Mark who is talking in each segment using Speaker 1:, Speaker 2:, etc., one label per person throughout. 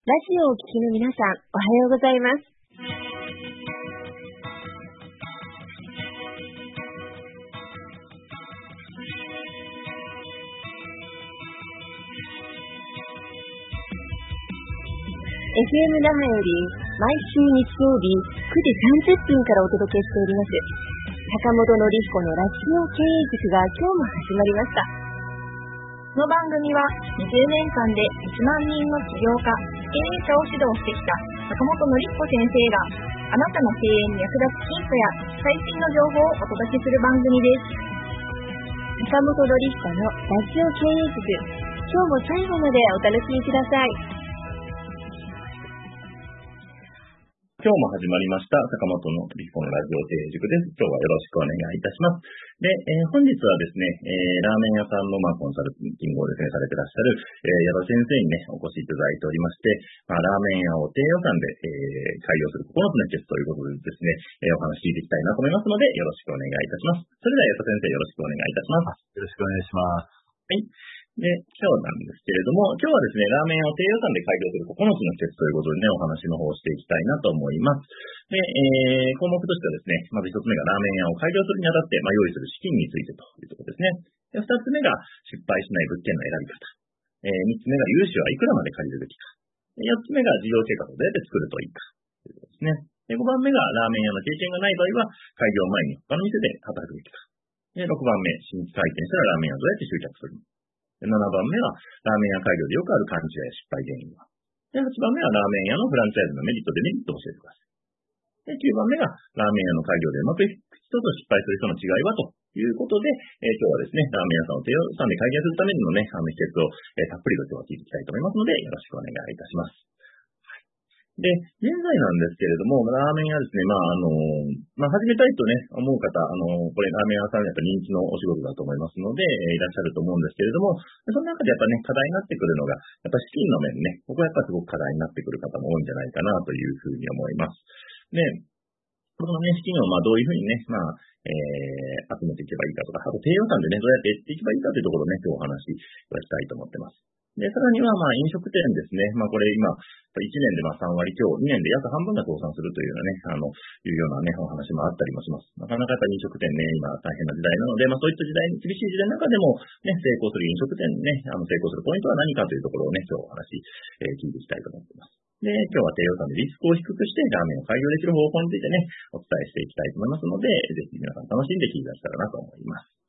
Speaker 1: ラジオをお聞きの皆さん、おはようございます。FM 那覇より毎週日曜日9時30分からお届けしております。坂本のり彦のラジオ経営塾が今日も始まりました。
Speaker 2: この番組は20年間で1万人の起業家、経営者を指導してきた坂本典彦先生があなたの経営に役立つヒントや最新の情報をお届けする番組です。
Speaker 1: 坂本のり彦のラジオ経営塾、今日も最後までお楽しみください。
Speaker 3: 今日も始まりました、坂本のリフォのラジオ定塾です。今日はよろしくお願いいたします。で、えー、本日はですね、えー、ラーメン屋さんの、まあ、コンサルティングをですね、されてらっしゃる、えー、矢田先生にね、お越しいただいておりまして、まあ、ラーメン屋を低予算で、えー、開業する9つの秘訣ということでですね、えー、お話聞いていきたいなと思いますので、よろしくお願いいたします。それでは矢田先生よろしくお願いいたします。
Speaker 4: よろしくお願いします。
Speaker 3: はい。で、今日なんですけれども、今日はですね、ラーメンを低予算で開業する9つの施設ということでね、お話の方をしていきたいなと思います。で、えー、項目としてはですね、まず1つ目がラーメン屋を開業するにあたって、まあ、用意する資金についてというところですね。で、2つ目が失敗しない物件の選び方。えー、3つ目が融資はいくらまで借りるべきか。4つ目が事業計画をどうやって作るといいか。ということですね。で、5番目がラーメン屋の経験がない場合は、開業前に他の店で働くべきか。で、6番目、新規開店したらラーメン屋をどうやって集客するの7番目は、ラーメン屋開業でよくある勘違いや失敗原因は。で、8番目は、ラーメン屋のフランチャイズのメリット、デメリットを教えてください。で、9番目が、ラーメン屋の開業でうまくいく人と失敗する人の違いはということで、えー、今日はですね、ラーメン屋さんを低予算で開業するためのね、あの秘訣を、えー、たっぷりと今日は聞いていきたいと思いますので、よろしくお願いいたします。で、現在なんですけれども、ラーメン屋ですね、まあ、あの、まあ、始めたいとね、思う方、あの、これラーメン屋さんやっぱ人気のお仕事だと思いますので、いらっしゃると思うんですけれども、その中でやっぱね、課題になってくるのが、やっぱ資金の面ね、ここはやっぱすごく課題になってくる方も多いんじゃないかなというふうに思います。で、このね、資金をまあどういうふうにね、まあ、えー、集めていけばいいかとか、あと低予算でね、どうやってやっていけばいいかというところをね、今日お話ししたいと思ってます。で、さらには、まあ、飲食店ですね。まあ、これ今、1年でまあ3割強、2年で約半分が倒産するというようなね、あの、いうようなね、お話もあったりもします。なかなかやっぱ飲食店ね、今大変な時代なので、まあそういった時代に、厳しい時代の中でも、ね、成功する飲食店ね、あの、成功するポイントは何かというところをね、今日お話、えー、聞いていきたいと思っています。で、今日は低予算でリスクを低くしてラーメンを開業できる方法についてね、お伝えしていきたいと思いますので、ぜひ皆さん楽しんで聞いていただけたらなと思います。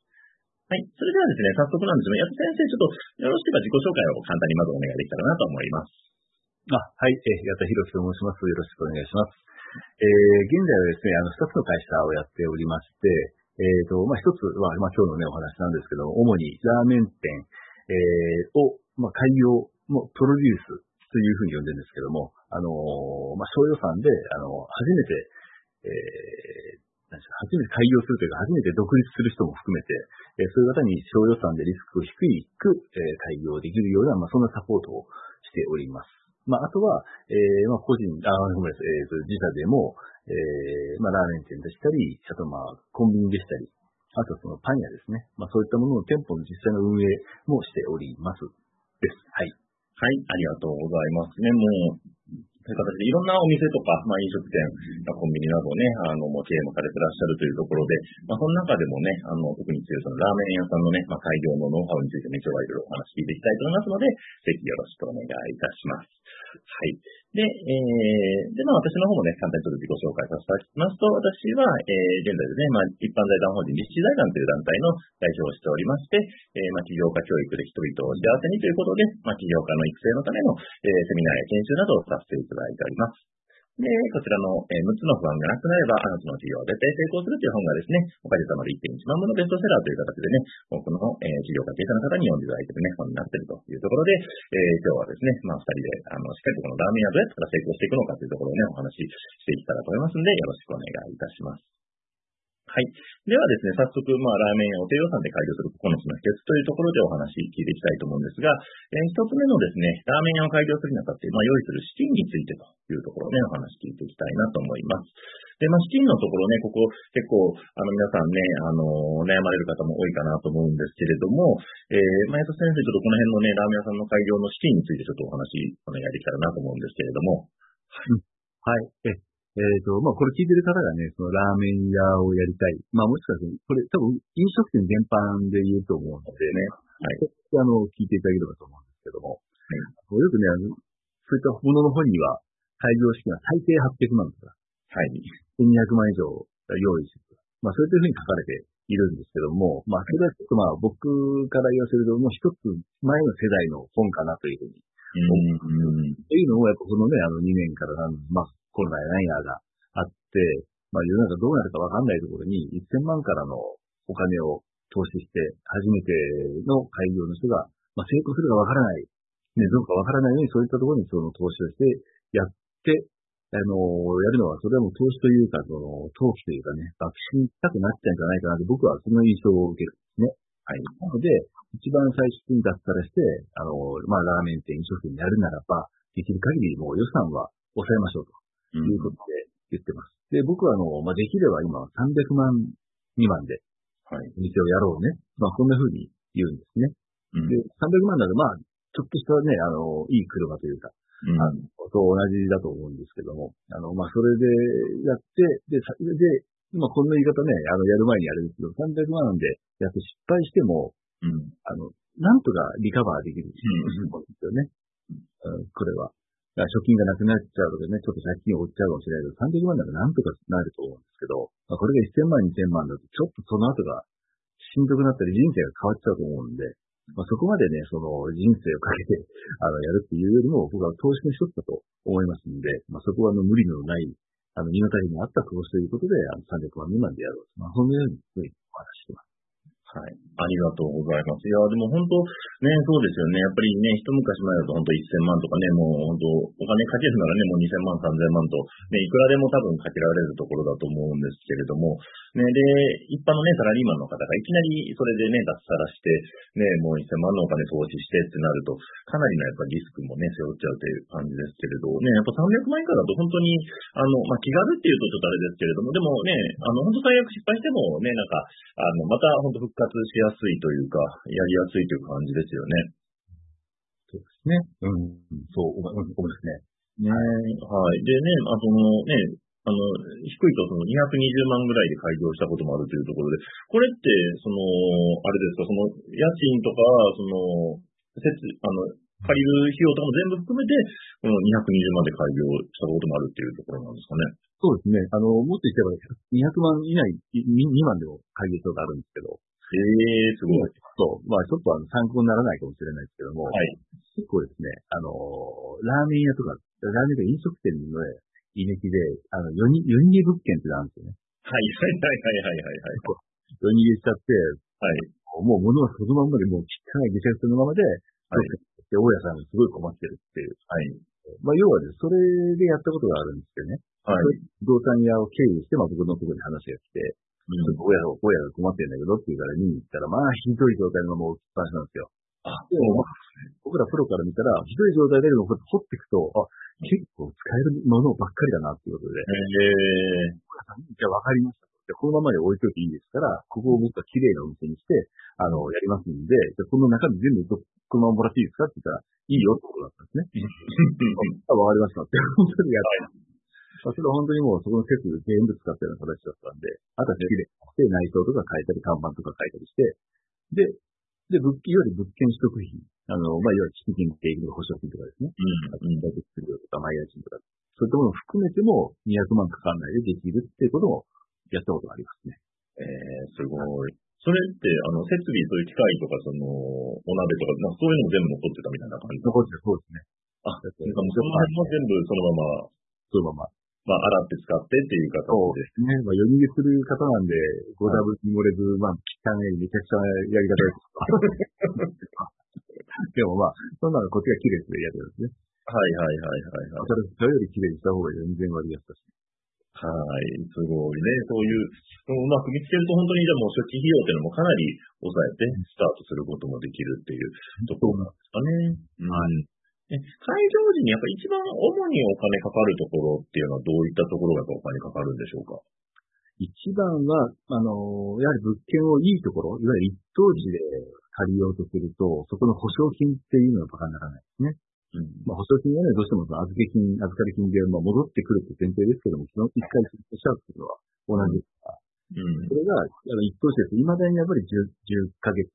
Speaker 3: はい。それではですね、早速なんですが、安先生、ちょっとよろしければ自己紹介を簡単にまずお願いできたらなと思います。
Speaker 4: あ、はい。えー、矢田博と申します。よろしくお願いします。えー、現在はですね、あの、二つの会社をやっておりまして、えっ、ー、と、まあ、一つは、まあ、今日のね、お話なんですけども、主にラーメン店、えー、を、まあ、開業のプロデュースというふうに呼んでるんですけども、あのまあ、小予算で、あの、初めて、えー、初めて開業するというか、初めて独立する人も含めて、えそういう方に小予算でリスクを低く、え開業できるような、まあ、そんなサポートをしております。まあ、あとは、えー、まあ、個人、あ、ごめんなさい、えー、自社でも、えー、まあ、ラーメン店でしたり、あと、まあ、コンビニでしたり、あとそのパン屋ですね。まあ、そういったものの店舗の実際の運営もしております。です。はい。
Speaker 3: はい、ありがとうございますね。もう、という形でいろんなお店とか、まあ、飲食店、コンビニなどね、あの、もう経営もされてらっしゃるというところで、まあ、その中でもね、あの、特に強いそのラーメン屋さんのね、まあ、開業のノウハウについてね、今日はいろいろお話聞いていきたいと思いますので、ぜひよろしくお願いいたします。はい。で、えー、で、まあ私の方もね、簡単にちょっと自己紹介させていただきますと、私は、えー、現在ですね、まあ一般財団法人立志財団という団体の代表をしておりまして、えー、まあ起業家教育で人々を幸せにということで、まあ起業家の育成のための、えー、セミナーや研修などをさせていただいております。で、こちらの、え、6つの不安がなくなれば、あなたの事業は絶対成功するという本がですね、おかげさまで1.1万部のベストセラーという形でね、多くの、え、事業家経営者の方に読んでいただいているね、本になっているというところで、えー、今日はですね、まあ、二人で、あの、しっかりとこのラーメン屋どうやったら成功していくのかというところをね、お話ししていきたらと思いますので、よろしくお願いいたします。はい。ではですね、早速、まあ、ラーメン屋を低予算で開業する9つの秘訣というところでお話聞いていきたいと思うんですが、えー、一つ目のですね、ラーメン屋を開業するにあたって、まあ、用意する資金についてというところで、ね、お話聞いていきたいなと思います。で、まあ、資金のところね、ここ結構、あの、皆さんね、あの、悩まれる方も多いかなと思うんですけれども、えー、まあ、先生、ちょっとこの辺のね、ラーメン屋さんの開業の資金についてちょっとお話、お願いできたらなと思うんですけれども。
Speaker 4: はい。はい。ええっ、ー、と、まあ、これ聞いてる方がね、そのラーメン屋をやりたい。まあ、もしかして、これ多分飲食店全般で言うと思うのでね、はい。あの、聞いていただければと思うんですけども、はい、よくね、あの、そういったものの本には、開業資金は最低800万とか、はい。1200万以上用意すると。まあ、そういったふうに書かれているんですけども、まあ、それはちょっとまあ、僕から言わせると、もう一つ前の世代の本かなというふうに思う。うん。というのを、やっぱこのね、あの2年からまあ、コロナや何やがあって、まあ世の中どうなるかわかんないところに1000万からのお金を投資して、初めての開業の人が、まあ、成功するかわからない、ね、どうかわからないようにそういったところにその投資をしてやって、あの、やるのは、それはもう投資というか、その、投機というかね、爆心したくなっちゃうんじゃないかなって僕はその印象を受けるんですね。はい。なので、一番最初に脱サラして、あの、まあ、ラーメン店、飲食店やるならば、できる限りもう予算は抑えましょうと。いうことで言ってます。で、僕はあの、まあ、できれば今300万未満で、はい、店をやろうね。まあ、こんな風に言うんですね。うん、で、300万ならまあ、ちょっとしたね、あの、いい車というか、うん、あの、と同じだと思うんですけども、あの、まあ、それでやって、で、で、今こんな言い方ね、あの、やる前にやるんですけど、300万でやって失敗しても、うん、あの、なんとかリカバーできるんですよね。うん、これは。貯金がなくなっちゃうとかね、ちょっと借金を負っちゃうかもしれないけど、300万ならなんとかなると思うんですけど、まあ、これが1000万、2000万だと、ちょっとその後がしんどくなったり人生が変わっちゃうと思うんで、まあ、そこまでね、その人生をかけて、あの、やるっていうよりも、僕は投資の一つだと思いますんで、まあ、そこはあの無理のない、あの、身の丈に合った投資ということで、あの、300万未満でやろうと。まあ、そのようにお話してます。
Speaker 3: はい。ありがとうございます。いや、でも本当、ね、そうですよね。やっぱりね、一昔前だと本当1000万とかね、もう本当、お金かけるならね、もう2000万、3000万と、ね、いくらでも多分かけられるところだと思うんですけれども、ね、で、一般のね、サラリーマンの方がいきなりそれでね、脱サラして、ね、もう1000万のお金投資してってなると、かなりのやっぱリスクもね、背負っちゃうという感じですけれど、ね、やっぱ300万以下だと本当に、あの、まあ、気軽っていうとちょっとあれですけれども、でもね、あの、本当最悪失敗してもね、なんか、あの、また本当復活しやすいというか、やりやすいという感じですよね。
Speaker 4: そうですね。うん、そう思います
Speaker 3: ね。ねはい。でね、あそのね、あの、低いとその220万ぐらいで開業したこともあるというところで、これって、その、あれですか、その、家賃とか、その、設、あの、借りる費用とかも全部含めて、この220万で開業したこともあるっていうところなんですかね。
Speaker 4: そうですね。あの、もっと言ってば、200万以内、2万でも開業したことあるんですけど。
Speaker 3: ええー、すごい。
Speaker 4: そう。まあ、ちょっとあの参考にならないかもしれないですけども、はい、結構ですね、あの、ラーメン屋とか、ラーメン屋飲食店の、ね、居抜きで、あの、夜に、夜逃げ物件ってあるんですよね。
Speaker 3: はい、はい、はい、はい、はい、はい。
Speaker 4: 夜逃げしちゃって、はい。もう物はそのまんまで、もう汚いぐちゃぐちゃのままで、はい。で、大家さんがすごい困ってるっていう。はい。まあ、要はね、それでやったことがあるんですよね。はい。不動産屋を経由して、まあ、僕のところに話が来て、うん、大家が、大家が困ってるんだけどって言うから見に行ったら、まあ、ひどい状態のまま置きっぱなしなんですよ。あ、でも、僕らプロから見たら、ひどい状態でも掘っていくと、あ、結構使えるものばっかりだなっていうことで。へじゃあ分かりました。で、このままで置いといていいですから、ここを僕は綺麗なお店にして、あの、やりますんで、じゃこの中身全部このままもらっていいですかって言ったら、いいよってことだったんですね。あ、わかりましたって、本当にやっそれは本当にもうそこの施設全部使ったような形だったんで、あとは綺麗にして内装とか変えたり、看板とか変えたりして、で、で、物件、いわゆる物件取得費、あの、まあ、いわゆる基金っていう保証金とかですね。うん。大手数料とか、マイヤー賃とか、そういったものを含めても200万かかんないでできるっていうことをやったことがありますね。
Speaker 3: えー、すごい。それって、あの、設備、そういう機械とか、その、お鍋とか、まあ、そういうのも全部残ってたみたいな感じ
Speaker 4: 残ってそうですね。
Speaker 3: あ、なんかもうその辺も全部そのまま、
Speaker 4: そのまま
Speaker 3: まあ、洗って使ってっていう形
Speaker 4: そうですね。まあ、読みげする方なんで、ごダブに漏れず、まあ、汚い、めちゃくちゃやり方です。でもまあ、そんなのこっちが綺麗でやるんですね。
Speaker 3: はいはいはいはい、はい。
Speaker 4: それ、それより綺麗にした方が全然割安だし。
Speaker 3: はい、すごいね。そういう、うまく見つけると本当にじゃあもう初期費用っていうのもかなり抑えてスタートすることもできるっていうところなんですかね。はい。え会場時にやっぱ一番主にお金かかるところっていうのはどういったところがお金かかるんでしょうか？
Speaker 4: 一番は、あの、やはり物件をいいところ、いわゆる一等地で借りようとすると、そこの保証金っていうのはバカにならないですね。
Speaker 3: うん。
Speaker 4: まあ、保証金はね、どうしても預け金、預かり金で、まあ、戻ってくるって前提ですけども、その一回するとしちゃうっていうのは同じですから、
Speaker 3: うん。
Speaker 4: それが、あの、一等地です。未だにやっぱり10、10ヶ月、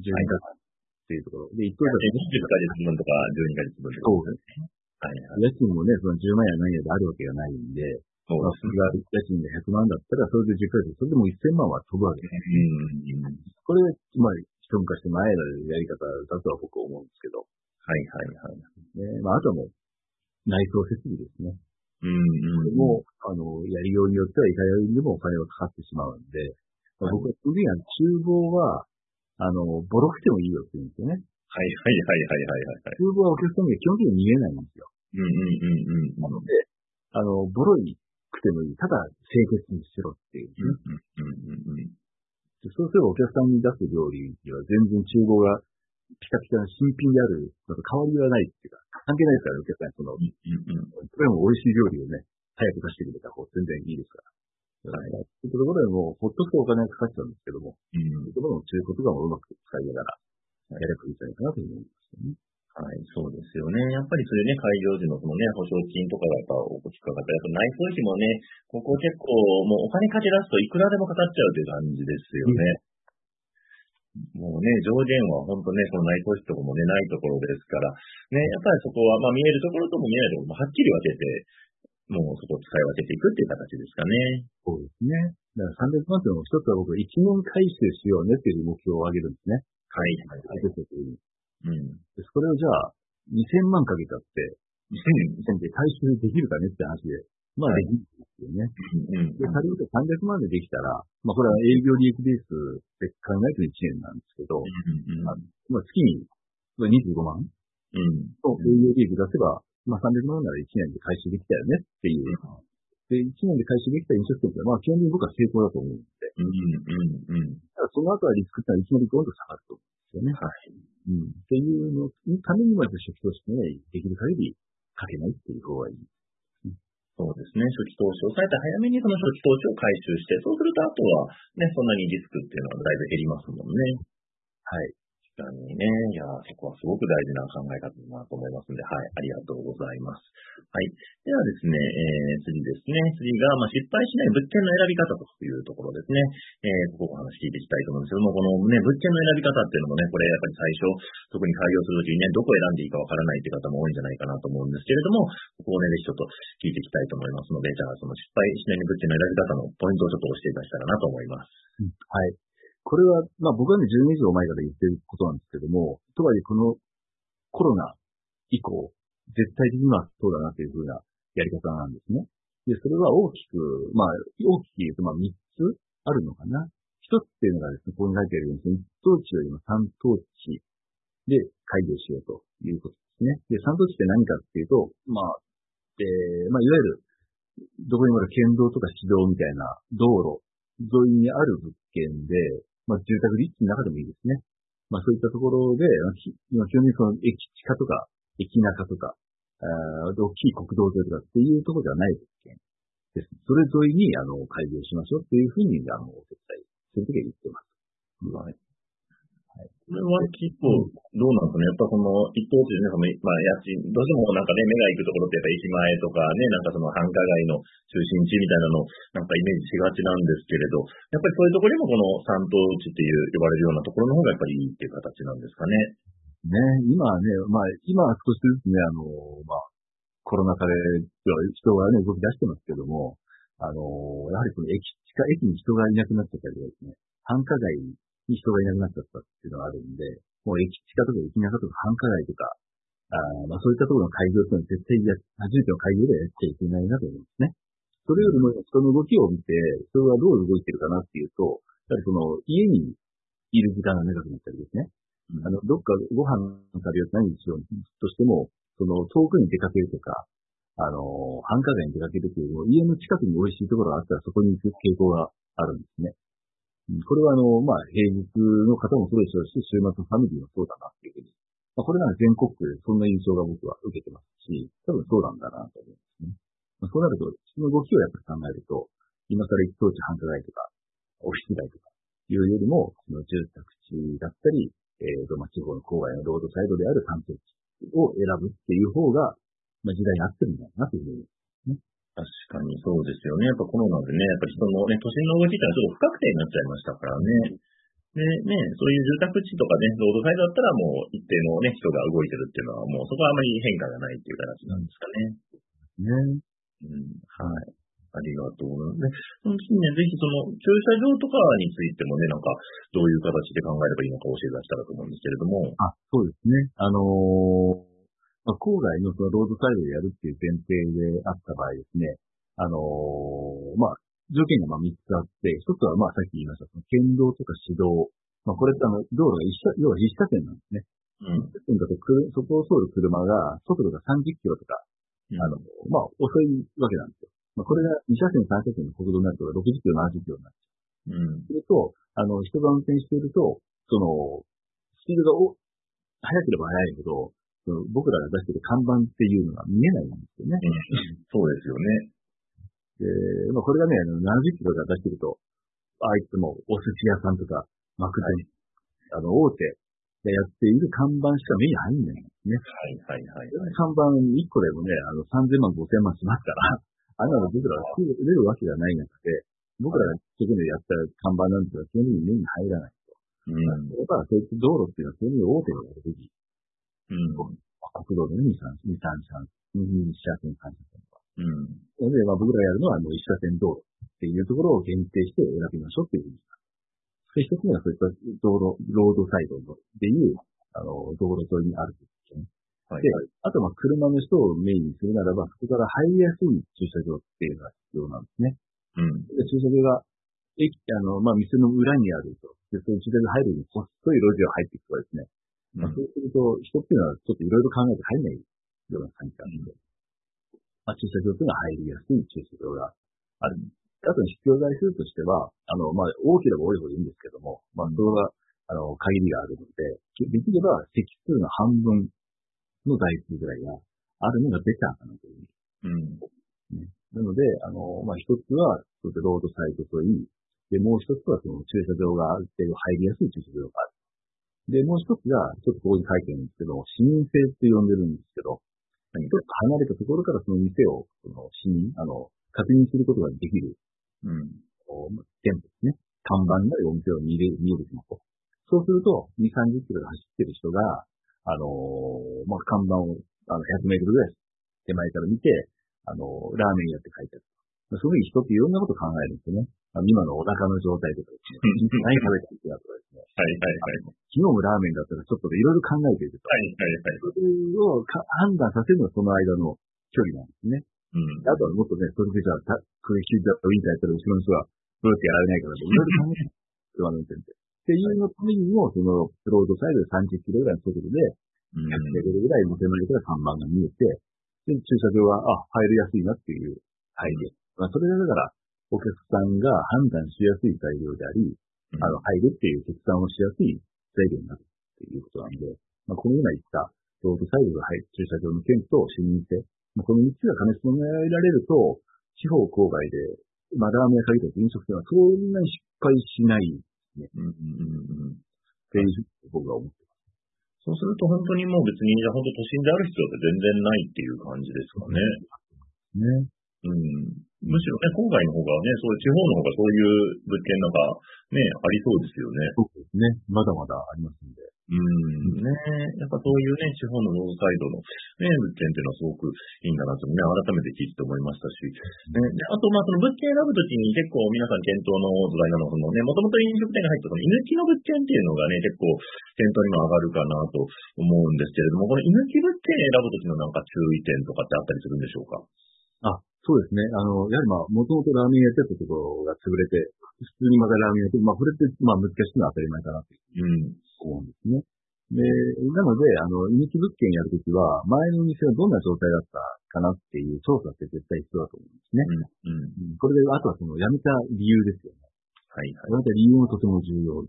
Speaker 4: 12ヶ月っていうところ。で、一等地だ
Speaker 3: 20ヶ月分とか12ヶ月分とか。
Speaker 4: と、そうですね。
Speaker 3: はいはい。
Speaker 4: 家賃もね、その10万や何やであるわけがないんで、まあ、
Speaker 3: そうですね。
Speaker 4: 家賃で100万だったら、それで10ヶ月、それでも1000万は飛ぶわけです。
Speaker 3: うん。
Speaker 4: これ、まあ、一昔前のやり方だとは僕は思うんですけど、
Speaker 3: はいはいはい。
Speaker 4: ね、まあ、あとはもう、内装設備ですね。
Speaker 3: うんうん。
Speaker 4: もう、あの、やりようによっては、いかようにでもお金がかかってしまうんで、まあ、僕は、次は厨房は、あの、ボロくてもいいよって言うんですよね。
Speaker 3: はいはいはいはいはいはいはい。
Speaker 4: 厨房はお客様に基本的に見えないんですよ。
Speaker 3: うんうんうんうん。
Speaker 4: なので、あの、ボロいくてもいい。ただ、清潔にしろっていう、ね
Speaker 3: うんうんうんうん
Speaker 4: そうすればお客さんに出す料理には全然厨房がピカピカな新品であるのと変わりはないっていうか、関係ないですから、お客さんにその、
Speaker 3: うんうん。
Speaker 4: それも美味しい料理をね、早く出してくれた方全然いいですから。はい。そういうところでもう、ほっとくとお金がかかっちゃうんですけども、
Speaker 3: うん
Speaker 4: そういうところもそういうことがうまく使いながら、やればいいんじゃないかなというふうに思いますよね。
Speaker 3: はい、そうですよね。やっぱりそういうね、会場時のそのね、保証金とかがやっぱ大きくかかったり、やっぱ内装費もね、ここ結構もうお金かけ出すといくらでもかかっちゃうという感じですよね。もうね、上限は本当ね、その内装費とかもね、ないところですから、ね、やっぱりそこは、まあ見えるところとも見えないところもはっきり分けて、もうそこを使い分けていくっていう形ですかね。
Speaker 4: そうですね。だから300万というのも一つは僕、1年回収しようねっていう目標を上げるんですね。
Speaker 3: はい。
Speaker 4: 解決という
Speaker 3: うん。
Speaker 4: でそれをじゃあ、2000万かけたって、2000で回収できるかねって話で、まあ
Speaker 3: はい
Speaker 4: できるんですよね。
Speaker 3: うん。
Speaker 4: で、仮に300万でできたら、まあこれは営業利益ベースで考えると1年なんですけど、
Speaker 3: うん。
Speaker 4: まあ月にまあ25万
Speaker 3: うん。
Speaker 4: と営業利益出せば、まあ300万なら1年で回収できたよねっていう。で、1年で回収できた飲食店って、まあ基本的に僕は成功だと思うんで、
Speaker 3: うん。うん。うん。
Speaker 4: ただその後はリスクってのはいきなりどんどん下がると思うんですよね。
Speaker 3: はい。
Speaker 4: うん。っていうののためにまず初期投資ね、できる限りかけないっていう方がいい。
Speaker 3: そうですね。初期投資を抑えて早めにその初期投資を回収して、そうするとあとはね、そんなにリスクっていうのはだいぶ減りますもんね。
Speaker 4: はい。
Speaker 3: 確かにね。いや、そこはすごく大事な考え方だなと思いますので、はい、ありがとうございます。はい。ではですね、えー、次ですね。次が、まあ、失敗しない物件の選び方というところですね。えー、ここお話聞いていきたいと思うんですけども、このね、物件の選び方っていうのもね、これやっぱり最初、特に開業するときにね、どこ選んでいいかわからないっていう方も多いんじゃないかなと思うんですけれども、ここをね、ぜひちょっと聞いていきたいと思いますので、じゃあその失敗しない物件の選び方のポイントをちょっと教えていただけたらなと思います。
Speaker 4: はい。これは、まあ僕はね、10年以上前から言ってることなんですけども、とはいえこのコロナ以降、絶対的にはそうだなというふうなやり方なんですね。で、それは大きく、まあ、大きく言うと、まあ3つあるのかな。一つっていうのがですね、ここに書いてあるように、一等地よりも三等地で開業しようということですね。で、三等地って何かっていうと、まあ、えー、まあ、いわゆる、どこにもある県道とか市道みたいな道路沿いにある物件で、まあ、住宅立地の中でもいいですね。まあ、そういったところで、まあきまあ基本的にその駅地下とか、駅中とか、あ大きい国道沿いとかっていうところではないですねです。それ沿いに、あの、開業しましょうっていうふうに、あの、お手伝いするときは言ってます。
Speaker 3: はい。これは結構、どうなんですかね。やっぱその、一等地でね、その、まあ、家賃、どうしてもなんかね、目が行くところってやっぱ駅前とかね、なんかその繁華街の中心地みたいなの、なんかイメージしがちなんですけれど、やっぱりそういうところにもこの三等地っていう呼ばれるようなところの方がやっぱりいいっていう形なんですかね。
Speaker 4: ね、今はね、まあ、今は少しずつね、あの、まあ、コロナ禍で人がね、動き出してますけども、あの、やはりこの駅地下、駅に人がいなくなっちゃったりですね、繁華街に人がいなくなっちゃったっていうのがあるんで、もう駅地下とか駅中とか繁華街とか、あまあそういったところの開業っていうのは絶対や、初めての開業ではやっちゃいけないなと思うんですね。それよりも人の動きを見て、人がどう動いてるかなっていうと、やはりその家にいる時間が長くなったりですね。あの、どっかご飯食べようと何しようとしても、その遠くに出かけるとか、あの、繁華街に出かけるというよりも、家の近くに美味しいところがあったらそこに行く傾向があるんですね。これはあの、まあ、平日の方もそうでしょうし、週末のファミリーもそうだなっていうふうに。まあ、これなら全国区でそんな印象が僕は受けてますし、多分そうなんだなと思うんですね。まあ、そうなると、その動きをやっぱり考えると、今更一等地繁華街とか、オフィス街とかいうよりも、その住宅地だったり、えーと、まあ、地方の郊外のロードサイドである観光地を選ぶっていう方が、まあ、時代に合ってるんだなというふうに
Speaker 3: 確かにそうですよね。やっぱコロナでね、やっぱ人のね、都心の動きってのはちょっと不確定になっちゃいましたからね。で、ね、そういう住宅地とかね、ロードサイドだったらもう一定のね、人が動いてるっていうのはもうそこはあまり変化がないっていう形なんですかね。ね。うん、はい。ありがとうございます。その次ね、ぜひその駐車場とかについてもね、なんかどういう形で考えればいいのか教えていただけたらと思うんですけれども。
Speaker 4: あ、そうですね。あのーまあ、郊外のそのロードサイドでやるっていう前提であった場合ですね、あのー、まあ、条件がまあ3つあって、1つはまあさっき言いました、その県道とか市道。まあこれってあの、道路が一車、要は一車線なんですね。
Speaker 3: うん。
Speaker 4: 一車線だとそこを通る車が、速度が30キロとか、うん、あの、まあ遅いわけなんですよ。まあこれが2車線、3車線の国道になると60キロ、70キロになっちゃう。うん。すると、あの、人が運転していると、その、スピードがお、速ければ速いほど、僕らが出してる看板っていうのが見えないんですよね。
Speaker 3: そうですよね。
Speaker 4: で、まあこれがね、あの70キロが出してると、あいつもお寿司屋さんとか、マクドニ、はい、あの、大手でやっている看板しか目に入んないんですね。
Speaker 3: はいはいはい、
Speaker 4: 看板1個でもね、あの3000万、5000万しますから、あんなの僕らが売れるわけがない中で、僕らが一生懸命やった看板なんですが、基本的に目に入らないと。うん。やっぱそういった道路っていうのは、そういう大手がやるべき
Speaker 3: うん。
Speaker 4: 国道で2、3、2、3、3、2車線、3車線とか。
Speaker 3: うん。
Speaker 4: なので、まあ僕らやるのはもう1車線道路っていうところを限定して選びましょうっていうふうにで、一つ目はそういった道路、ロードサイドでいう、あの、道路沿いにあるというね。はい、で、あとまあ車の人をメインにするならば、そこから入りやすい駐車場っていうのが必要なんですね。
Speaker 3: うん。
Speaker 4: で、駐車場が、駅、あの、まあ店の裏にあると。で、その駐車場入るに細い路地を入っていくとですね、まあ、そうすると、人っていうのはちょっといろいろ考えて入んないような感じなんで、まあ、駐車場っていうのは入りやすい駐車場がある。あと必要台数としては、あの、まあ、多ければ多いほどいいんですけども、まあ、それは、あの、限りがあるので、できれば席数の半分の台数ぐらいがあるのがベターかなという。
Speaker 3: うん。
Speaker 4: ね、なので、あの、まあ、一つは、そうロードサイトといい、で、もう一つはその駐車場がある程度入りやすい駐車場がある。で、もう一つが、ちょっとここに書いてるんですけど、市民性って呼んでるんですけど、ちょっと離れたところからその店を、その市民、あの、確認することができる、
Speaker 3: うん、
Speaker 4: 店舗ですね。看板がお店を見れる、見えるスマホ。そうすると、2、30キロで走ってる人が、あのー、まあ、看板を、あの、100メートルぐらい手前から見て、あのー、ラーメン屋って書いてある。そういう人っていろんなこと考えるんですよね。今のお腹の状態とかですね。何食べてやとかですね。
Speaker 3: はいはいはい。
Speaker 4: 昨日もラーメンだったらちょっといろいろ考えていると。
Speaker 3: はいはいはい。
Speaker 4: それを判断させるのはその間の距離なんですね。
Speaker 3: うん。
Speaker 4: あとはもっとね、それでじゃあ、これヒューウィンターやったら後ろの人はどうやってやられないからいろいろ考えて車の運転って。っていうのためにも、その、ロードサイドで30キロぐらいの速度で、100メートルぐらいの手前から看板が見えて、で、駐車場は、あ、入りやすいなっていう入り。まあ、それがだから、お客さんが判断しやすい材料であり、うん、あの、入るっていう決断をしやすい材料になるっていうことなんで、まあ、この今言ったロードサイドが入る駐車場の件と市民性、まあ、この3つが兼ね備えられると、地方郊外で、まあ、ラーメン屋借りた飲食店はそんなに失敗しないですね。うんうんうん。っていう僕は思って
Speaker 3: ます。そうすると本当にもう別に、本当都心である必要って全然ないっていう感じですか
Speaker 4: ね。
Speaker 3: ね。うん。むしろね、郊外の方がね、そういう地方の方がそういう物件なんかね、ありそうですよね。
Speaker 4: そうですね。まだまだありますんで。
Speaker 3: うん、ねやっぱそういうね、地方のロードサイドのね、物件っていうのはすごくいいんだなとね、改めて聞いて思いましたし、ね、であとまあその物件選ぶときに結構皆さん検討の土台なのは、そのね、もともと飲食店が入ったこの居抜きの物件っていうのがね、結構検討にも上がるかなと思うんですけれども、この居抜き物件選ぶときのなんか注意点とかってあったりするんでしょうか？
Speaker 4: あ、そうですね。あの、やはりまあ、もともとラーメン屋やってたところが潰れて、普通にまたラーメン屋やって、まあ、これって、まあ、難しいのは当たり前かなという、うん、思うんですね。で、なので、あの、居抜き物件やるときは、前のお店はどんな状態だったかなっていう調査って絶対必要だと思うんですね。
Speaker 3: うん。うん。
Speaker 4: うんこれで、あとはその辞めた理由ですよね。
Speaker 3: はいはい。
Speaker 4: 辞めた理由もとても重要で。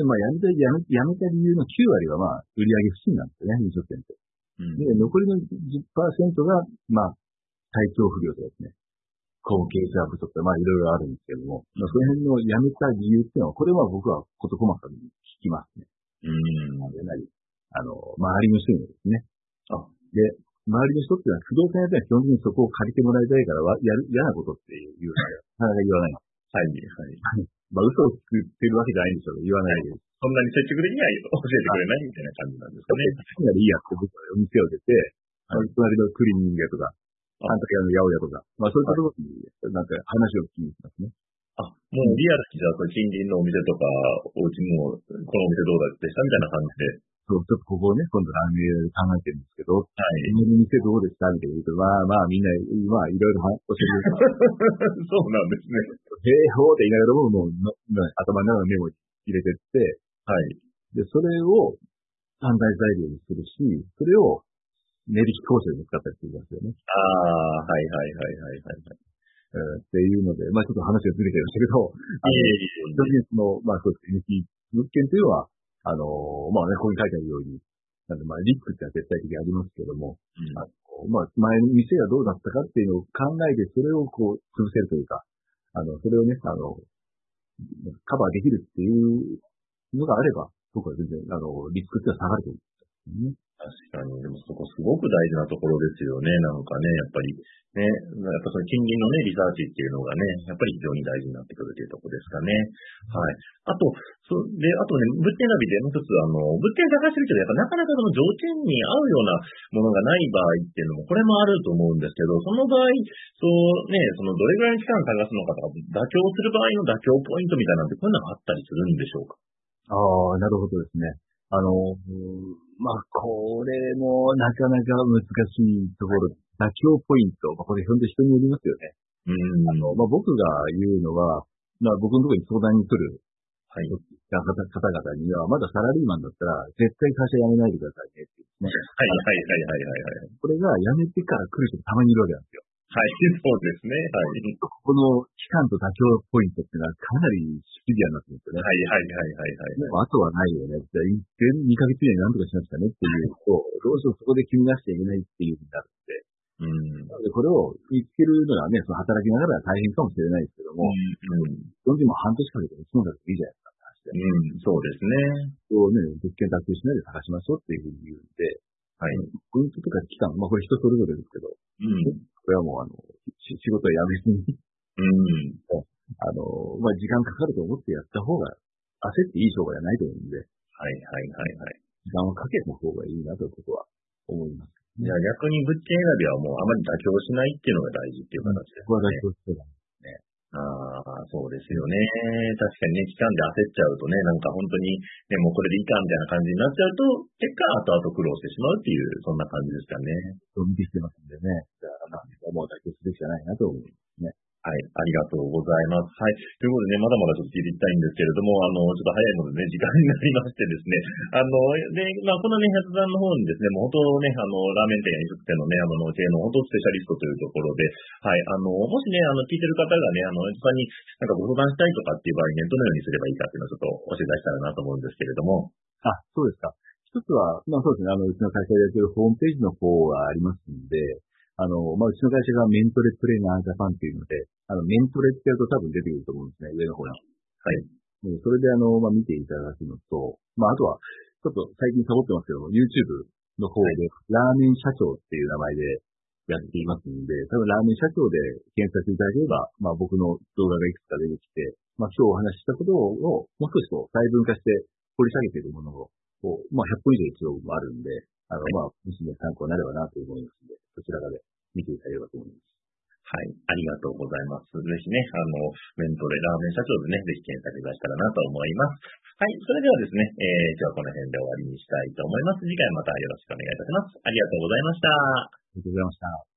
Speaker 4: で、まあ、辞めた、辞め辞めた理由の9割はまあ、売上不振なんですよね、飲食店って。
Speaker 3: うん。
Speaker 4: で、残りの10%が、まあ、体調不良とかですね。後継者不足とか、まあ、いろいろあるんですけども、まあ、その辺の辞めた理由っていうのは、これは僕は事細かに聞きますね。
Speaker 3: うん。
Speaker 4: やはり、あの、周りの人にですね。
Speaker 3: あ
Speaker 4: で、周りの人っていうのは不動産屋では基本的にそこを借りてもらいたいからわ、やる、嫌なことっていうのは、なかなか言わない。
Speaker 3: はいはい。
Speaker 4: まあ、嘘をつくってるわけじゃないんですよ。言わないで。
Speaker 3: そんなに積極的には教えてくれないみたいな感じなんですかね。
Speaker 4: 好きならいいやって僕はお店を出て、まあ隣のクリーニング屋とか、
Speaker 3: あ
Speaker 4: 反対屋の八百屋とか、まあそういったところに、なんか話を聞きに行きますね。
Speaker 3: あ、もうリアルにじゃあ、それ近隣のお店とか、お家も、このお店どうだでしたみたいな感じで。
Speaker 4: そう、ちょっとここをね、今度ラン屋で考えてるんですけど、
Speaker 3: はい。
Speaker 4: この店どうでしたみたいな言うと、まあまあみんな、まあいろいろ教えてくれて、
Speaker 3: そうなんですね。
Speaker 4: へえほーって言いながらも、もうの、頭の中のメモに入れてって、
Speaker 3: はい。
Speaker 4: で、それを犯罪材料にするし、それを値引き交渉に使ったりするんですよね。
Speaker 3: ああ、はいはいはいはいはい。
Speaker 4: えーっていうので、まあちょっと話がずれてるんですけど、あの、
Speaker 3: いえい
Speaker 4: 基本的にその、まあそうですね、NT 物件というのは、あのまあね、ここに書いてあるように、なんでまあリスクってのは絶対的にありますけども、
Speaker 3: えいえ。
Speaker 4: あのまあ前の店がどうだったかっていうのを考えて、それをこう、潰せるというか、あの、それをね、あの、カバーできるっていうのがあれば、僕は全然、あの、リスクっては下がると思うんですよね。
Speaker 3: 確かに、でもそこすごく大事なところですよね。なんかね、やっぱり、ね、やっぱその近隣のね、リサーチっていうのがね、やっぱり非常に大事になってくるというところですかね。はい。あと、そで、あとね、物件ナビでもう一つ、あの、物件探してるけど、やっぱなかなかその条件に合うようなものがない場合っていうのも、これもあると思うんですけど、その場合、そうね、そのどれぐらいの期間探すのかとか、妥協する場合の妥協ポイントみたいなのって、こういうのがあったりするんでしょうか？
Speaker 4: ああ、なるほどですね。あの、うんまあ、これもなかなか難しいところ、妥協ポイント、まあ、これ本当に人によりますよね。
Speaker 3: うん。
Speaker 4: あの、まあ、僕が言うのは、まあ、僕のところに相談に来る
Speaker 3: はい。
Speaker 4: 方方々には、まだサラリーマンだったら、絶対会社辞めないでくださいねってね。
Speaker 3: はいはいはいはいはいはい。
Speaker 4: これが辞めてから来る人がたまにいるわけなんですよ。
Speaker 3: はい、そうですね。はい。
Speaker 4: ここの期間と妥協ポイントっていうのはかなりシビアになってるんですよね。
Speaker 3: はいはいはいはいはい。
Speaker 4: でもあとはないよね。じゃあ、一点2ヶ月以内に何とかしましたねっていうと、どうしてもそこで決めなしちゃいけないっていうふうになるんで、
Speaker 3: うん。
Speaker 4: なのでこれを見つけるのはね、その働きながら大変かもしれないですけども、
Speaker 3: うん。
Speaker 4: 基本的にも半年かけて1年かけていいじゃないですか
Speaker 3: うん。そうですね。
Speaker 4: そうね、物件妥協しないで探しましょうっていうふうに言うんで、
Speaker 3: はい。
Speaker 4: ポイントとか期間、まあこれ人それぞれですけど、
Speaker 3: うん。
Speaker 4: これはもうあの、し仕事は辞めずに、
Speaker 3: うん。
Speaker 4: あの、まあ時間かかると思ってやった方が、焦っていい商売はないと思うんで、
Speaker 3: はいはいはいはい。
Speaker 4: 時間をかけた方がいいなと僕は思います。
Speaker 3: じゃあ逆に物件選びはもうあまり妥協しないっていうのが大事っていう形です
Speaker 4: ここは
Speaker 3: ね。
Speaker 4: 妥協してた。
Speaker 3: ああ、そうですよね。確かにね、期間で焦っちゃうとね、なんか本当に、ね、もうこれでいいかみたいな感じになっちゃうと、結果後々苦労してしまうっていう、そんな感じですかね。
Speaker 4: そう見てきてますんでね。じゃあ、まあ、思うだけするしかないなと思いますね。
Speaker 3: はい、ありがとうございます。はい。ということでね、まだまだちょっと聞いていきたいんですけれども、あの、ちょっと早いのでね、時間になりましてですね、あの、で、まあ、このね、発談の方にですね、もう本当ね、あの、ラーメン店や飲食店のね、あの、経営の本当スペシャリストというところで、はい、あの、もしね、あの、聞いてる方がね、あの、さんになんかご相談したいとかっていう場合にね、どのようにすればいいかっていうのをちょっと教えていただけたらなと思うんですけれども、
Speaker 4: あ、そうですか。一つは、まあそうですね、あの、うちの会社でやってるホームページの方がありますんで、あの、まあ、うちの会社がメントレトレーナージャパンっていうので、あの、メントレってやると多分出てくると思うんですね、上の方に。
Speaker 3: はい。
Speaker 4: うんそれであの、まあ、見ていただくのと、まあ、あとは、ちょっと最近サボってますけども、YouTube の方で、ラーメン社長っていう名前でやっていますんで、多分ラーメン社長で検索いただければ、まあ、僕の動画がいくつか出てきて、まあ、今日お話ししたことを、もう少しこう、細分化して掘り下げているものを、こうまあ、100本以上一応あるんで、あの、まあ、もしね、参考になればなと思いますので、そちらで見ていただければと思います。
Speaker 3: はい。ありがとうございます。ぜひね、あの、メントレラーメン社長でね、ぜひ検索いただけたらなと思います。はい。それではですね、えー、今日はこの辺で終わりにしたいと思います。次回またよろしくお願いいたします。ありがとうございました。
Speaker 4: ありがとうございました。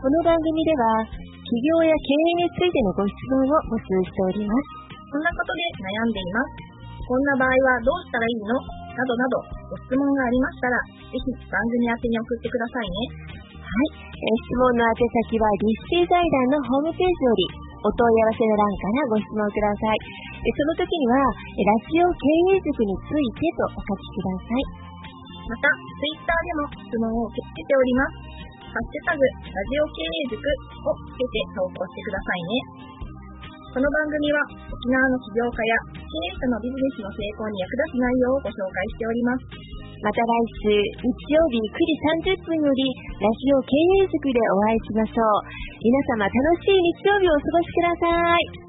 Speaker 1: この番組では、起業や経営についてのご質問を募集しております。
Speaker 2: こんなことで悩んでいます。こんな場合はどうしたらいいの？などなどご質問がありましたら、ぜひ番組宛てに送ってください
Speaker 1: ね。はい。え質問の宛先は立成財団のホームページよりお問い合わせの欄からご質問ください。その時には、ラジオ経営塾についてとお書きください。
Speaker 2: また、ツイッターでも質問を受け付けております。ハッシュタグ、ラジオ経営塾をつけて投稿してくださいね。この番組は沖縄の起業家や経営者のビジネスの成功に役立つ内容をご紹介しております。
Speaker 1: また来週、日曜日9時30分より、ラジオ経営塾でお会いしましょう。皆様楽しい日曜日をお過ごしください。